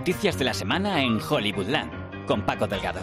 noticias de la semana en Hollywoodland, con Paco Delgado.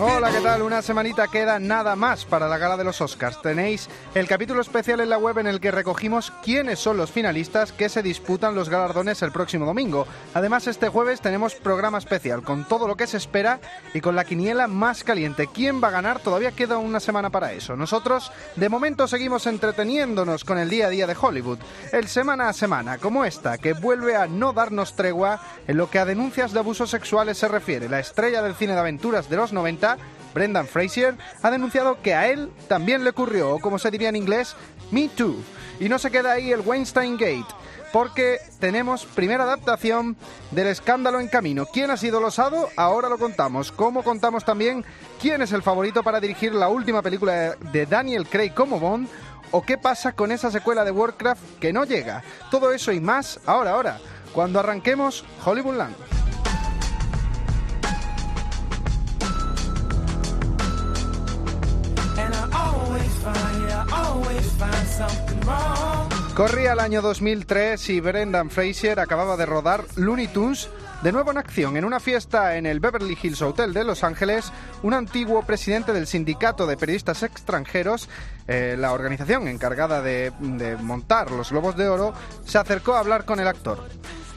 Hola, ¿qué tal? Una semanita queda nada más para la gala de los Oscars. Tenéis el capítulo especial en la web en el que recogimos quiénes son los finalistas que se disputan los galardones el próximo domingo. Además, este jueves tenemos programa especial con todo lo que se espera y con la quiniela más caliente. ¿Quién va a ganar? Todavía queda una semana para eso. Nosotros, de momento, seguimos entreteniéndonos con el día a día de Hollywood. El semana a semana, como esta, que vuelve a no darnos tregua en lo que a denuncias de abusos sexuales se refiere. La estrella del cine de aventuras de los 90 Brendan Fraser, ha denunciado que a él también le ocurrió, o como se diría en inglés, Me Too. Y no se queda ahí el Weinstein Gate, porque tenemos primera adaptación del escándalo en camino. ¿Quién ha sido el osado? Ahora lo contamos. Como contamos también quién es el favorito para dirigir la última película de Daniel Craig como Bond, o qué pasa con esa secuela de Warcraft que no llega. Todo eso y más ahora, ahora, cuando arranquemos Hollywoodland. Corría el año 2003 y Brendan Fraser acababa de rodar Looney Tunes de nuevo en acción. En una fiesta en el Beverly Hills Hotel de Los Ángeles, un antiguo presidente del Sindicato de Periodistas Extranjeros, eh, la organización encargada de, de montar los Globos de Oro, se acercó a hablar con el actor.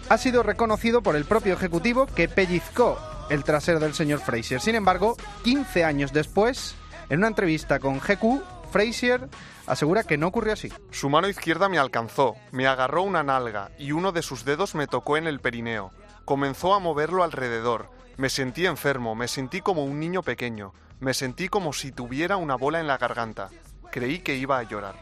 Ha sido reconocido por el propio ejecutivo que pellizcó el trasero del señor Fraser. Sin embargo, 15 años después, en una entrevista con GQ, Frazier asegura que no ocurrió así. Su mano izquierda me alcanzó, me agarró una nalga y uno de sus dedos me tocó en el perineo. Comenzó a moverlo alrededor. Me sentí enfermo, me sentí como un niño pequeño, me sentí como si tuviera una bola en la garganta. Creí que iba a llorar.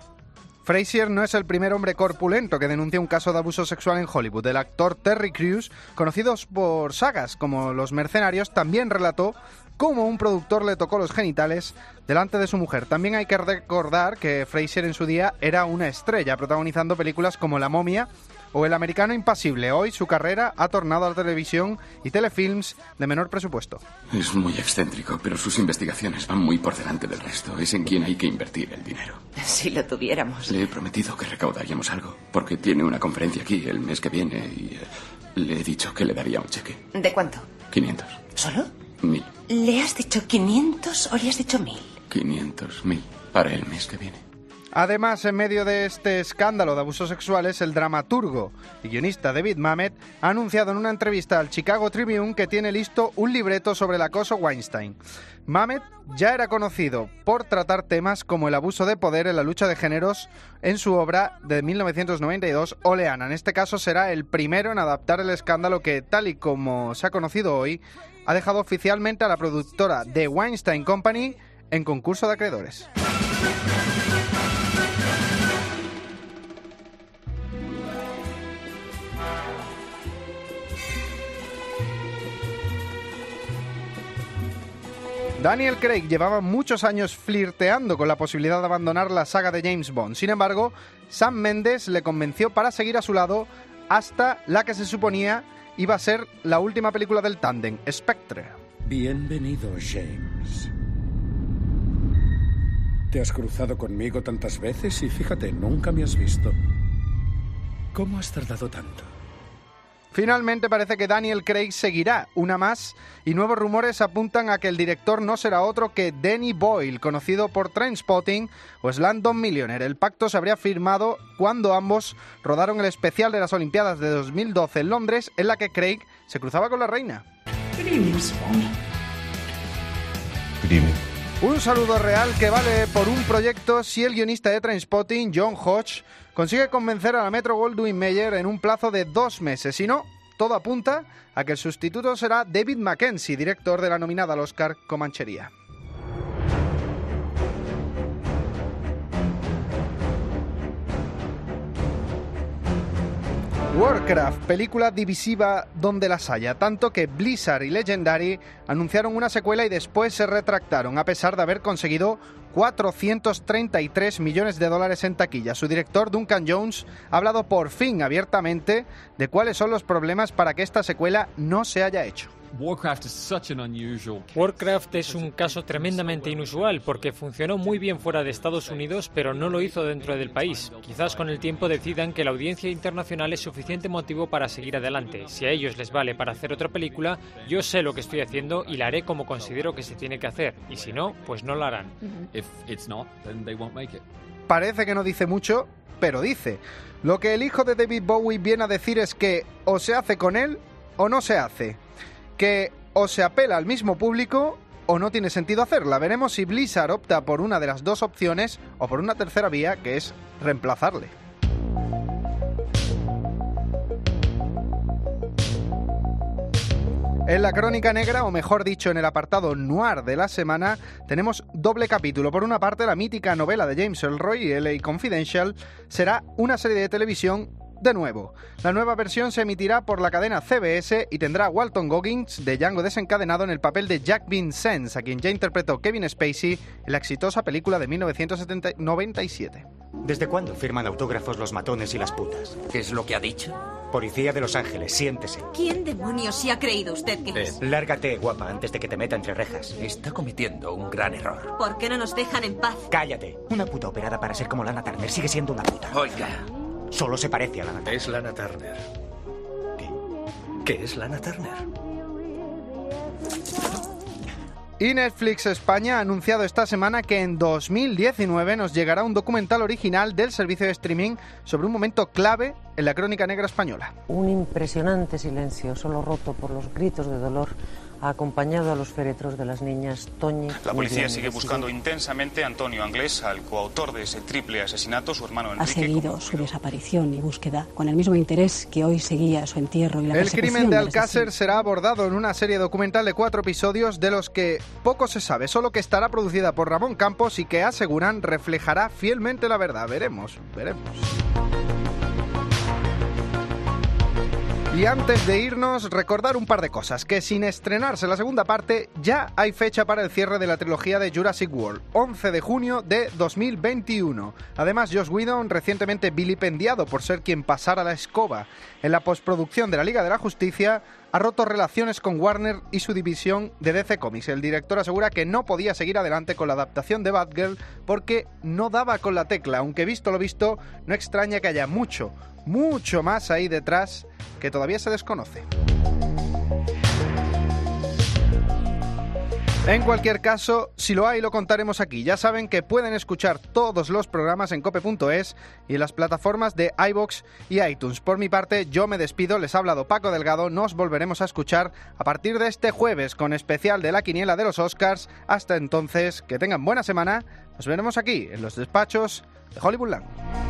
Frazier no es el primer hombre corpulento que denuncia un caso de abuso sexual en Hollywood. El actor Terry Crews, conocido por sagas como Los Mercenarios, también relató cómo un productor le tocó los genitales delante de su mujer. También hay que recordar que Fraser en su día era una estrella, protagonizando películas como La momia o El americano impasible. Hoy su carrera ha tornado a la televisión y telefilms de menor presupuesto. Es muy excéntrico, pero sus investigaciones van muy por delante del resto. Es en quien hay que invertir el dinero. Si lo tuviéramos. Le he prometido que recaudaríamos algo, porque tiene una conferencia aquí el mes que viene y eh, le he dicho que le daría un cheque. ¿De cuánto? 500. ¿Solo? Mil. ¿Le has dicho 500 o le has dicho 1000? 500, mil. Para el mes que viene. Además, en medio de este escándalo de abusos sexuales, el dramaturgo y guionista David Mamet ha anunciado en una entrevista al Chicago Tribune que tiene listo un libreto sobre el acoso Weinstein. Mamet ya era conocido por tratar temas como el abuso de poder en la lucha de géneros en su obra de 1992, Oleana. En este caso será el primero en adaptar el escándalo que, tal y como se ha conocido hoy, ha dejado oficialmente a la productora The Weinstein Company en concurso de acreedores. Daniel Craig llevaba muchos años flirteando con la posibilidad de abandonar la saga de James Bond. Sin embargo, Sam Mendes le convenció para seguir a su lado hasta la que se suponía iba a ser la última película del tándem, Spectre. Bienvenido, James. Te has cruzado conmigo tantas veces y fíjate, nunca me has visto. ¿Cómo has tardado tanto? Finalmente parece que Daniel Craig seguirá una más y nuevos rumores apuntan a que el director no será otro que Danny Boyle, conocido por Trainspotting o Slandon Millionaire. El pacto se habría firmado cuando ambos rodaron el especial de las Olimpiadas de 2012 en Londres, en la que Craig se cruzaba con la reina. Un saludo real que vale por un proyecto si el guionista de Trainspotting, John Hodge, consigue convencer a la Metro Goldwyn Mayer en un plazo de dos meses. Si no, todo apunta a que el sustituto será David Mackenzie, director de la nominada al Oscar Comanchería. Warcraft, película divisiva donde las haya, tanto que Blizzard y Legendary anunciaron una secuela y después se retractaron, a pesar de haber conseguido 433 millones de dólares en taquilla. Su director, Duncan Jones, ha hablado por fin abiertamente de cuáles son los problemas para que esta secuela no se haya hecho. Warcraft es un caso tremendamente inusual porque funcionó muy bien fuera de Estados Unidos, pero no lo hizo dentro del país. Quizás con el tiempo decidan que la audiencia internacional es suficiente motivo para seguir adelante. Si a ellos les vale para hacer otra película, yo sé lo que estoy haciendo y la haré como considero que se tiene que hacer. Y si no, pues no la harán. Parece que no dice mucho, pero dice. Lo que el hijo de David Bowie viene a decir es que o se hace con él o no se hace que o se apela al mismo público o no tiene sentido hacerla. Veremos si Blizzard opta por una de las dos opciones o por una tercera vía que es reemplazarle. En la crónica negra, o mejor dicho, en el apartado noir de la semana, tenemos doble capítulo. Por una parte, la mítica novela de James Elroy, LA Confidential, será una serie de televisión de nuevo. La nueva versión se emitirá por la cadena CBS y tendrá a Walton Goggins de Django desencadenado en el papel de Jack Vincennes, a quien ya interpretó Kevin Spacey en la exitosa película de 1997. ¿Desde cuándo firman autógrafos los matones y las putas? ¿Qué es lo que ha dicho? Policía de Los Ángeles, siéntese. ¿Quién demonios se ha creído usted que es? Lárgate, guapa, antes de que te meta entre rejas. Está cometiendo un gran error. ¿Por qué no nos dejan en paz? Cállate. Una puta operada para ser como Lana Turner sigue siendo una puta. Oiga, Solo se parece a Lana Turner. es Lana Turner. ¿Qué? ¿Qué es Lana Turner? Y Netflix España ha anunciado esta semana que en 2019 nos llegará un documental original del servicio de streaming sobre un momento clave en la crónica negra española. Un impresionante silencio, solo roto por los gritos de dolor, ha acompañado a los féretros de las niñas Toñi. La policía sigue buscando intensamente a Antonio Anglés, al coautor de ese triple asesinato, su hermano Ha Enrique. seguido su desaparición y búsqueda con el mismo interés que hoy seguía su entierro y la El crimen de del Alcácer será abordado en una serie documental de cuatro episodios de los que poco se sabe, solo que estará producida por Ramón Campos y que aseguran reflejará fielmente la verdad. Veremos, veremos. Y antes de irnos, recordar un par de cosas, que sin estrenarse la segunda parte, ya hay fecha para el cierre de la trilogía de Jurassic World, 11 de junio de 2021. Además, Josh Whedon, recientemente vilipendiado por ser quien pasara la escoba en la postproducción de la Liga de la Justicia, ha roto relaciones con Warner y su división de DC Comics. El director asegura que no podía seguir adelante con la adaptación de Batgirl porque no daba con la tecla, aunque visto lo visto, no extraña que haya mucho, mucho más ahí detrás que todavía se desconoce. En cualquier caso, si lo hay, lo contaremos aquí. Ya saben que pueden escuchar todos los programas en cope.es y en las plataformas de iBox y iTunes. Por mi parte, yo me despido. Les ha hablado Paco Delgado. Nos volveremos a escuchar a partir de este jueves con especial de la quiniela de los Oscars. Hasta entonces, que tengan buena semana. Nos veremos aquí en los despachos de Hollywoodland.